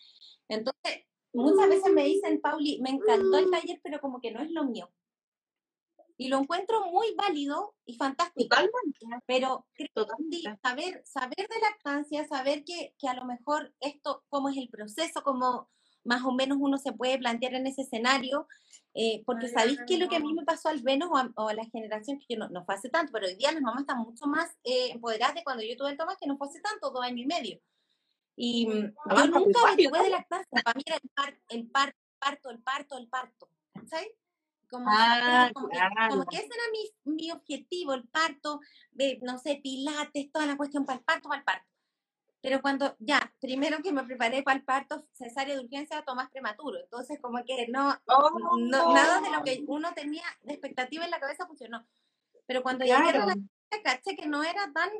entonces muchas veces me dicen, Pauli, me encantó el taller, pero como que no es lo mío y lo encuentro muy válido y fantástico. Totalmente. Pero creo que saber, saber de lactancia, saber que, que, a lo mejor esto, cómo es el proceso, cómo más o menos uno se puede plantear en ese escenario, eh, porque sabéis que lo que a mí me pasó al menos o a, la generación, que yo no, no fue hace tanto, pero hoy día las mamás están mucho más eh, empoderadas de cuando yo tuve el Tomás, que no fue hace tanto, dos años y medio. Y mm, yo nunca me tuve de lactancia, para mí era el, el parto, el parto, el parto, ¿sabes? Como, ah, como, que, ese era mi, mi, objetivo, el parto, de, no sé, pilates, toda la cuestión para el parto, para el parto. Pero cuando ya, primero que me preparé para el parto, cesárea de urgencia, tomás prematuro. Entonces, como que no, no, nada de lo que uno tenía de expectativa en la cabeza funcionó. Pero cuando ya llegué a la caché que no era tan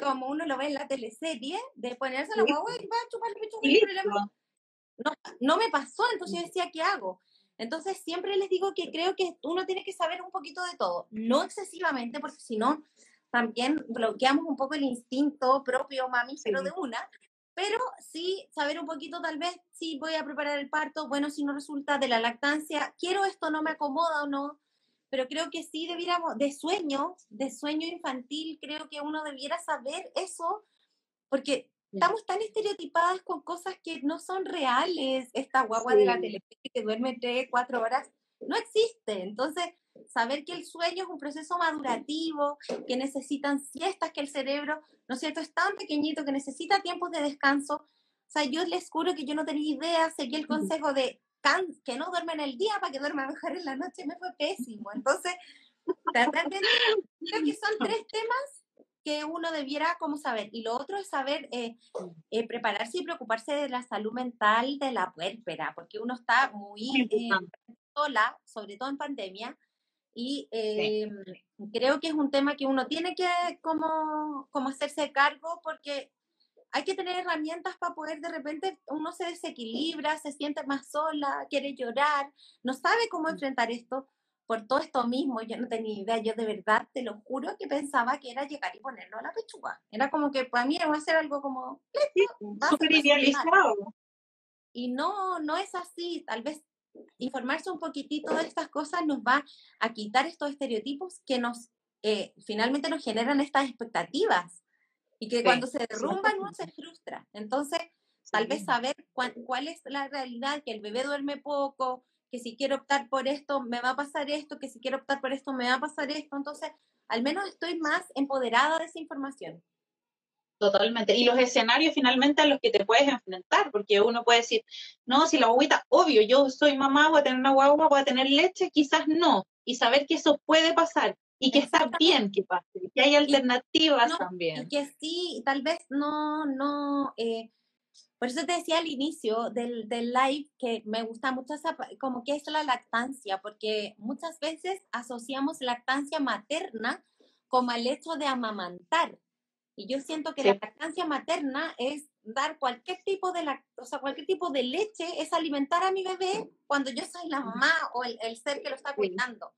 como uno lo ve en la teleserie, de ponerse la guagua y va a chupar el pecho, no, no me pasó, entonces yo decía, ¿qué hago? Entonces siempre les digo que creo que uno tiene que saber un poquito de todo, no excesivamente, porque si no, también bloqueamos un poco el instinto propio mamífero de una, pero sí saber un poquito tal vez si voy a preparar el parto, bueno, si no resulta de la lactancia, quiero esto, no me acomoda o no, pero creo que sí debiéramos, de sueño, de sueño infantil, creo que uno debiera saber eso, porque estamos tan estereotipadas con cosas que no son reales. Esta guagua de la televisión que duerme tres, cuatro horas, no existe. Entonces, saber que el sueño es un proceso madurativo, que necesitan siestas, que el cerebro, ¿no es cierto?, es tan pequeñito que necesita tiempos de descanso. O sea, yo les juro que yo no tenía idea, seguí el consejo de que no duermen el día para que duerma mejor en la noche, me fue pésimo. Entonces, creo que son tres temas que uno debiera como saber. Y lo otro es saber eh, eh, prepararse y preocuparse de la salud mental de la puérpera, porque uno está muy eh, sola, sobre todo en pandemia, y creo que es un tema que uno tiene que como, como hacerse cargo porque hay que tener herramientas para poder de repente uno se desequilibra, se siente más sola, quiere llorar, no sabe cómo enfrentar esto por todo esto mismo, yo no tenía idea, yo de verdad, te lo juro que pensaba que era llegar y ponerlo a la pechuga. Era como que para mí era hacer algo como... Súper idealizado. Y no, no es así, tal vez informarse un poquitito de estas cosas nos va a quitar estos estereotipos que nos, eh, finalmente nos generan estas expectativas y que cuando se derrumban uno se frustra. Entonces, tal vez saber cuál es la realidad, que el bebé duerme poco, que si quiero optar por esto me va a pasar esto, que si quiero optar por esto me va a pasar esto. Entonces, al menos estoy más empoderada de esa información. Totalmente. Y los escenarios finalmente a los que te puedes enfrentar, porque uno puede decir, no, si la guaguita, obvio, yo soy mamá, voy a tener una guagua, voy a tener leche, quizás no. Y saber que eso puede pasar y que está bien que pase, que hay alternativas también. Y que sí, tal vez no, no, eh, por eso te decía al inicio del, del, live que me gusta mucho esa, como que es la lactancia, porque muchas veces asociamos lactancia materna como el hecho de amamantar. Y yo siento que la lactancia materna es dar cualquier tipo de o sea, cualquier tipo de leche, es alimentar a mi bebé cuando yo soy la mamá o el, el ser que lo está cuidando.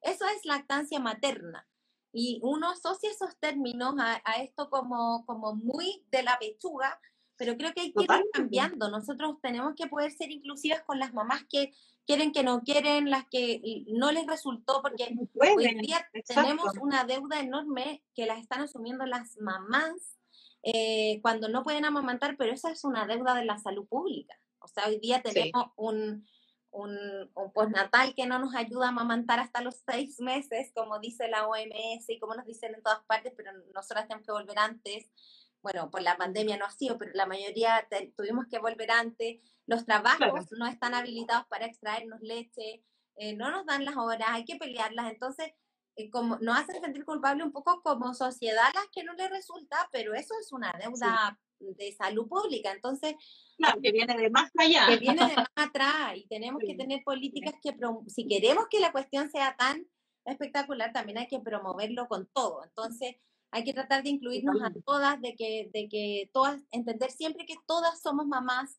Eso es lactancia materna. Y uno asocia esos términos a, a esto como, como muy de la pechuga, pero creo que hay que ir cambiando. Nosotros tenemos que poder ser inclusivas con las mamás que quieren, que no quieren, las que no les resultó, porque hoy día tenemos una deuda enorme que las están asumiendo las mamás eh, cuando no pueden amamantar, pero esa es una deuda de la salud pública. O sea, hoy día tenemos un, un, un, postnatal que no nos ayuda a amamantar hasta los seis meses, como dice la OMS y como nos dicen en todas partes, pero nosotras tenemos que volver antes bueno, por la pandemia no ha sido, pero la mayoría tuvimos que volver antes, los trabajos no están habilitados para extraernos leche, eh, no nos dan las horas, hay que pelearlas, entonces eh, como nos hacen sentir culpable un poco como sociedad las que no les resulta, pero eso es una deuda de salud pública, entonces... que viene de más allá. Que viene de más atrás y tenemos que tener políticas que, si queremos que la cuestión sea tan espectacular, también hay que promoverlo con todo. Entonces, hay que tratar de incluirnos a todas, de que, de que todas, entender siempre que todas somos mamás,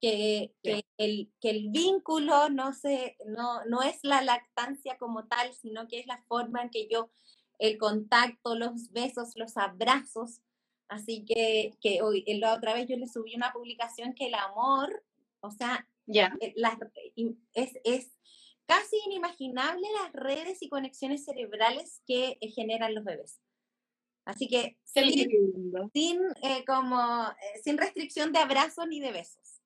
que, que, el, que el vínculo no, se, no, no es la lactancia como tal, sino que es la forma en que yo, el contacto, los besos, los abrazos. Así que, que hoy, la otra vez yo le subí una publicación que el amor, o sea, ya eh, es, es casi inimaginable las redes y conexiones cerebrales que eh, generan los bebés. Así que sin, eh, como, eh, sin restricción de abrazos ni de besos.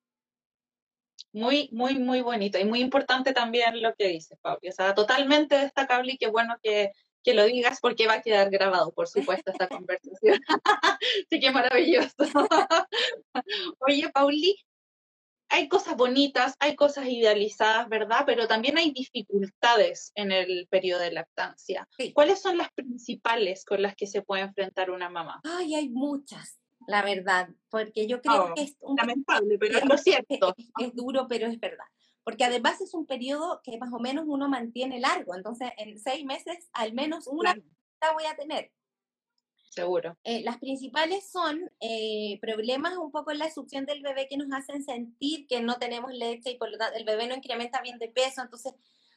Muy, muy, muy bonito y muy importante también lo que dices, Pablo. O sea, totalmente destacable y qué bueno que, que lo digas porque va a quedar grabado, por supuesto, esta conversación. Así que maravilloso. Oye, Pauli, hay cosas bonitas, hay cosas idealizadas, ¿verdad? Pero también hay dificultades en el periodo de lactancia. ¿Cuáles son las principales con las que se puede enfrentar una mamá? Ay, hay muchas, la verdad, porque yo creo que es un lamentable, pero es lo cierto. Es, duro, pero es verdad. Porque además es un periodo que más o menos uno mantiene largo, entonces en seis meses al menos una voy a tener. Seguro. Eh, las principales son eh, problemas un poco en la succión del bebé que nos hacen sentir que no tenemos leche y por lo tanto el bebé no incrementa bien de peso, entonces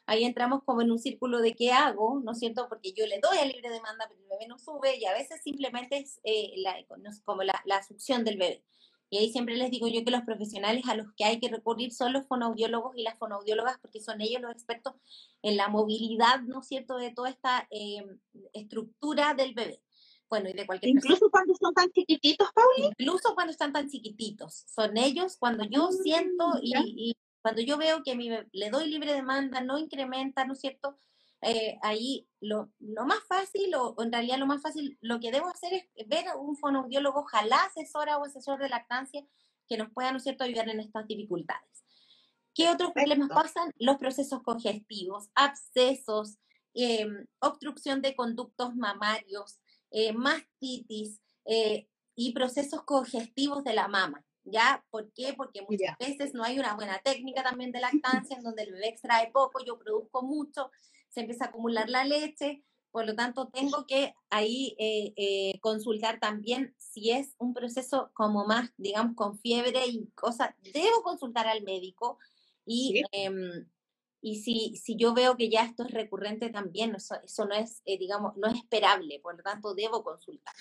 ahí entramos como en un círculo de qué hago, ¿no es cierto? Porque yo le doy a libre demanda, pero el bebé no sube y a veces simplemente es eh, la, como la, succión del bebé. Y ahí siempre les digo yo que los profesionales a los que hay que recurrir son los fonoaudiólogos y las fonoaudiólogas porque son ellos los expertos en la movilidad, ¿no es cierto?, de toda esta estructura del bebé. Bueno, y de cualquier Incluso cuando son tan chiquititos, Pauli. Incluso cuando están tan chiquititos. Son ellos cuando yo siento Mm, y, cuando yo veo que mi, le doy libre demanda, no incrementa, ¿no es cierto? Eh, ahí lo, lo, más fácil, o, en realidad lo más fácil, lo que debo hacer es ver a un fonoaudiólogo, ojalá asesora o asesor de lactancia, que nos pueda, ¿no es cierto?, ayudar en estas dificultades. ¿Qué otros problemas pasan? Los procesos congestivos, abscesos, eh, obstrucción de conductos mamarios, eh, mastitis eh, y procesos congestivos de la mama. ¿Ya? ¿Por qué? Porque muchas veces no hay una buena técnica también de lactancia en donde el bebé extrae poco, yo produzco mucho, se empieza a acumular la leche, por lo tanto tengo que ahí eh, eh, consultar también si es un proceso como más, digamos, con fiebre y cosas, debo consultar al médico y, ¿Sí? eh, y si, si yo veo que ya esto es recurrente también, eso, eso no es, eh, digamos, no es esperable, por lo tanto debo consultar.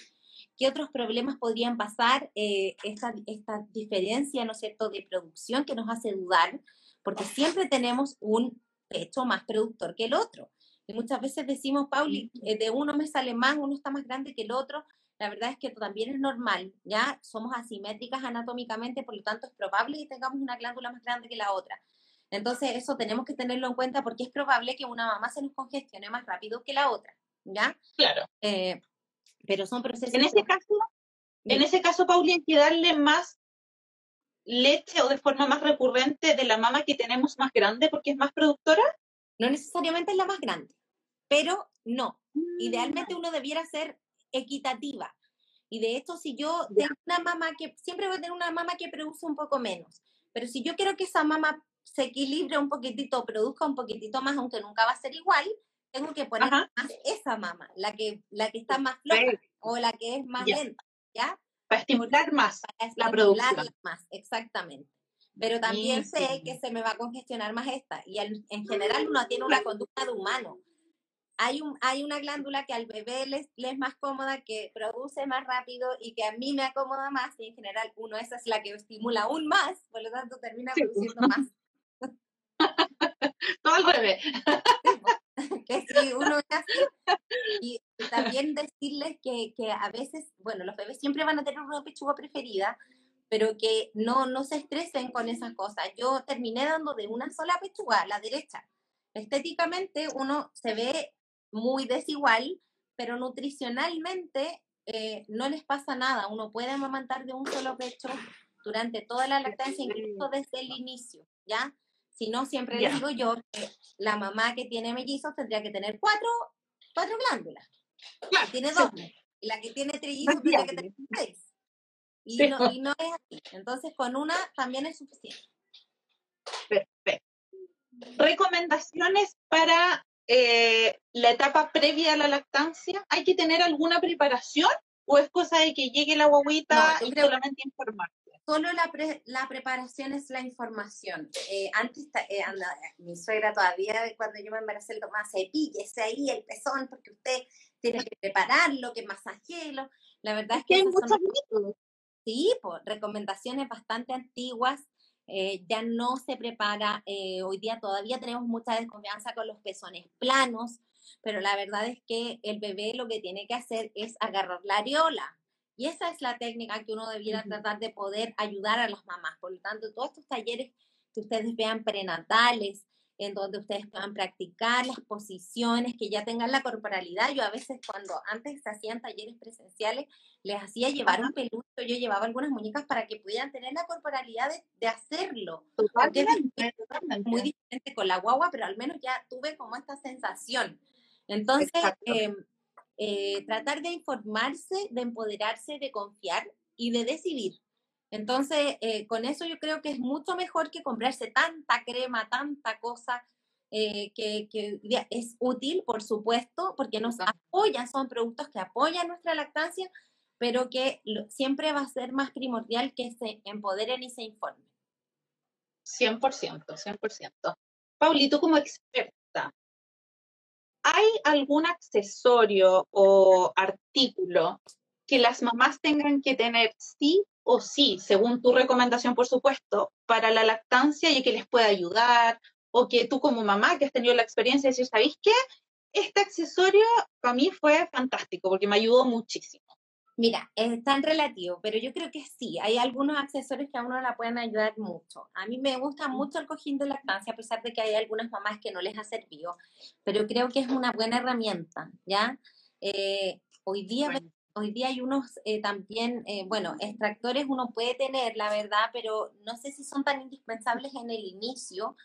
¿Qué otros problemas podrían pasar? Eh, esta, esta diferencia, ¿no es cierto?, de producción que nos hace dudar, porque siempre tenemos un pecho más productor que el otro. Y muchas veces decimos, Pauli, eh, de uno me sale más, uno está más grande que el otro. La verdad es que también es normal, ¿ya? Somos asimétricas anatómicamente, por lo tanto es probable que tengamos una glándula más grande que la otra. Entonces eso tenemos que tenerlo en cuenta porque es probable que una mamá se nos congestione más rápido que la otra, ¿ya? Claro. Eh, pero son procesos... En ese caso, en ese caso, Pauli, hay que darle más leche o de forma más recurrente de la mama que tenemos más grande porque es más productora? No necesariamente es la más grande, pero no. Idealmente uno debiera ser equitativa. Y de hecho, si yo tengo una mamá que, siempre voy a tener una mamá que produce un poco menos, pero si yo quiero que esa mamá se equilibre un poquitito, produzca un poquitito más, aunque nunca va a ser igual, tengo que poner Ajá. más esa mama, la que, la que está más floja sí. o la que es más lenta, ¿ya? Para estimular más Para la producción. más, exactamente. Pero también Sí, sé sí. que se me va a congestionar más esta. Y en general uno tiene una conducta de humano. Hay, un, hay una glándula que al bebé le, es más cómoda, que produce más rápido y que a mí me acomoda más. Y en general uno esa es la que estimula aún más, por lo tanto termina produciendo más. Todo al revés. que si uno. Y, y también decirles que, que a veces, bueno, los bebés siempre van a tener una pechuga preferida, pero que no, no se estresen con esas cosas. Yo terminé dando de una sola pechuga, la derecha. Estéticamente uno se ve muy desigual, pero nutricionalmente eh, no les pasa nada. Uno puede amamantar de un solo pecho durante toda la lactancia, incluso desde el inicio, ¿ya? Si no, siempre les Ya. digo yo que la mamá que tiene mellizos tendría que tener cuatro, cuatro glándulas. Claro, tiene dos. Y la que tiene trillizos tendría que tener seis. Y, Sí. no, y no es así. Entonces, con una también es suficiente. Perfecto. Recomendaciones para eh, la etapa previa a la lactancia. ¿Hay que tener alguna preparación o es cosa de que llegue la guaguita No, y creo- solamente informarse? Solo la, pre- la preparación es la información. Eh, antes, eh, anda, mi suegra todavía, cuando yo me embaracé, le tomaba cepíllese ahí el pezón, porque usted tiene que prepararlo, que masajelo. La verdad es que hay son muchos métodos. Sí, pues, recomendaciones bastante antiguas, eh, ya no se prepara, eh, hoy día todavía tenemos mucha desconfianza con los pezones planos, pero la verdad es que el bebé lo que tiene que hacer es agarrar la areola. Y esa es la técnica que uno debiera tratar de poder ayudar a las mamás. Por lo tanto, todos estos talleres que ustedes vean prenatales, en donde ustedes puedan practicar las posiciones, que ya tengan la corporalidad. Yo a veces cuando antes se hacían talleres presenciales, les hacía llevar un peluche, yo llevaba algunas muñecas para que pudieran tener la corporalidad de, de hacerlo. Porque es muy diferente con la guagua, pero al menos ya tuve como esta sensación. Entonces, eh, eh, tratar de informarse, de empoderarse, de confiar y de decidir. Entonces, eh, con eso yo creo que es mucho mejor que comprarse tanta crema, tanta cosa, eh, que, que es útil, por supuesto, porque nos apoyan, son productos que apoyan nuestra lactancia, pero que lo- siempre va a ser más primordial que se empoderen y se informen. 100%, 100%. Pauli, tú como experta, ¿hay algún accesorio o artículo que las mamás tengan que tener sí o sí, según tu recomendación, por supuesto, para la lactancia y que les pueda ayudar? O que tú como mamá que has tenido la experiencia de decir, ¿sabéis qué? este accesorio para mí fue fantástico porque me ayudó muchísimo. Mira, es tan relativo, pero yo creo que sí, hay algunos accesorios que a uno la pueden ayudar mucho. A mí me gusta mucho el cojín de lactancia, a pesar de que hay algunas mamás que no les ha servido, pero creo que es una buena herramienta, ¿ya? Eh, hoy día hoy día hay unos eh, también, eh, bueno, extractores uno puede tener, la verdad, pero no sé si son tan indispensables en el inicio,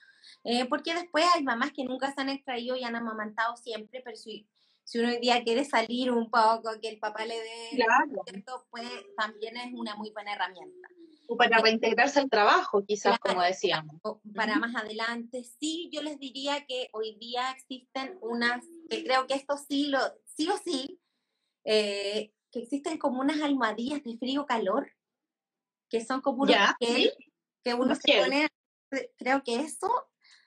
porque después hay mamás que nunca se han extraído y han amamantado siempre, pero si si uno hoy día quiere salir un poco, que el papá le dé, claro. pues también es una muy buena herramienta. O para reintegrarse al trabajo, quizás, como decíamos. para más adelante, sí, yo les diría que hoy día existen unas, que creo que esto sí, lo, sí o sí, eh, que existen como unas almohadillas de frío-calor, que son como unos que uno se pone, creo que eso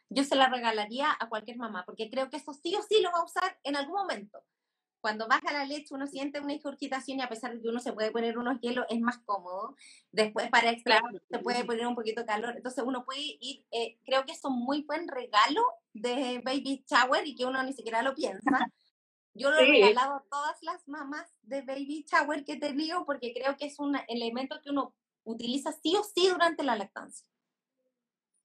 yo se la regalaría a cualquier mamá, porque creo que eso sí o sí lo va a usar en algún momento. Cuando baja la leche uno siente una ingurgitación y a pesar de que uno se puede poner unos hielos es más cómodo. Después para extraer se puede poner un poquito de calor. Entonces uno puede ir, eh, creo que es un muy buen regalo de baby shower y que uno ni siquiera lo piensa. Yo lo he regalado a todas las mamás de baby shower que he tenido porque creo que es un elemento que uno utiliza sí o sí durante la lactancia.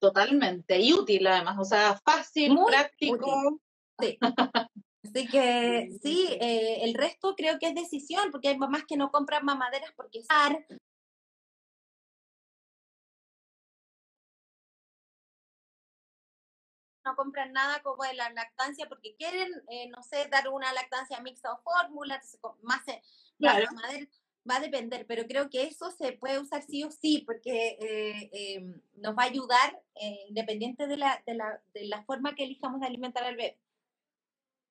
Totalmente, y útil además, o sea, fácil, práctico. Sí. Así que sí, eh, el resto creo que es decisión, porque hay mamás que no compran mamaderas porque no compran nada como de la lactancia porque quieren, eh, no sé, dar una lactancia mixta o fórmula, más, eh, claro va a depender, pero creo que eso se puede usar sí o sí, porque eh, em, nos va a ayudar eh, independiente de la, de, la, de la forma que elijamos de alimentar al bebé.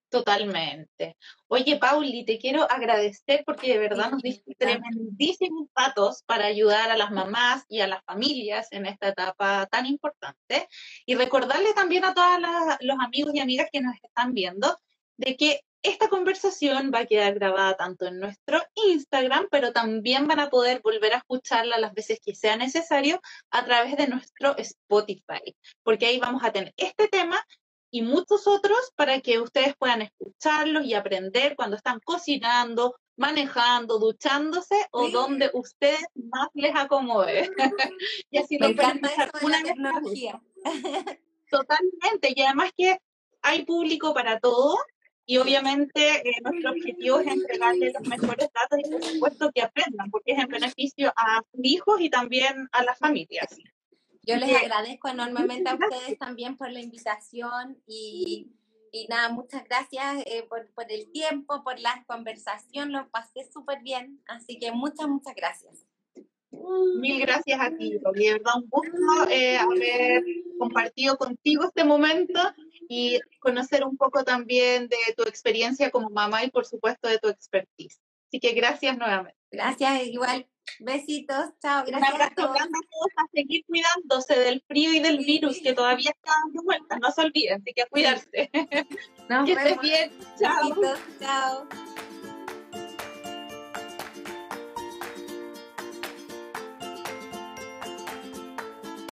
Totalmente. Oye, Pauli, te quiero agradecer porque de verdad nos diste tremendísimos datos para ayudar a las mamás y a las familias en esta etapa tan importante. Y recordarle también a todos los amigos y amigas que nos están viendo de que esta conversación va a quedar grabada tanto en nuestro Instagram, pero también van a poder volver a escucharla las veces que sea necesario a través de nuestro Spotify, porque ahí vamos a tener este tema y muchos otros para que ustedes puedan escucharlos y aprender cuando están cocinando, manejando, duchándose o donde ustedes más les acomode. y así Me de la tecnología. Totalmente, y además que hay público para todo y obviamente eh, nuestro objetivo es entregarles los mejores datos y por supuesto que aprendan, porque es en beneficio a sus hijos y también a las familias. Yo les agradezco enormemente a ustedes también por la invitación y, y nada, muchas gracias eh, por, por, el tiempo, por la conversación, lo pasé súper bien, así que muchas, muchas gracias. Mil gracias a ti, de verdad un gusto eh, haber compartido contigo este momento y conocer un poco también de tu experiencia como mamá y por supuesto de tu expertise. Así que gracias nuevamente. Gracias, igual. Besitos, chao, gracias. Un abrazo a todos a seguir cuidándose del frío y del virus que todavía está dando vueltas, no se olviden, así que a cuidarse. que estés bien, chao. Besitos, chao.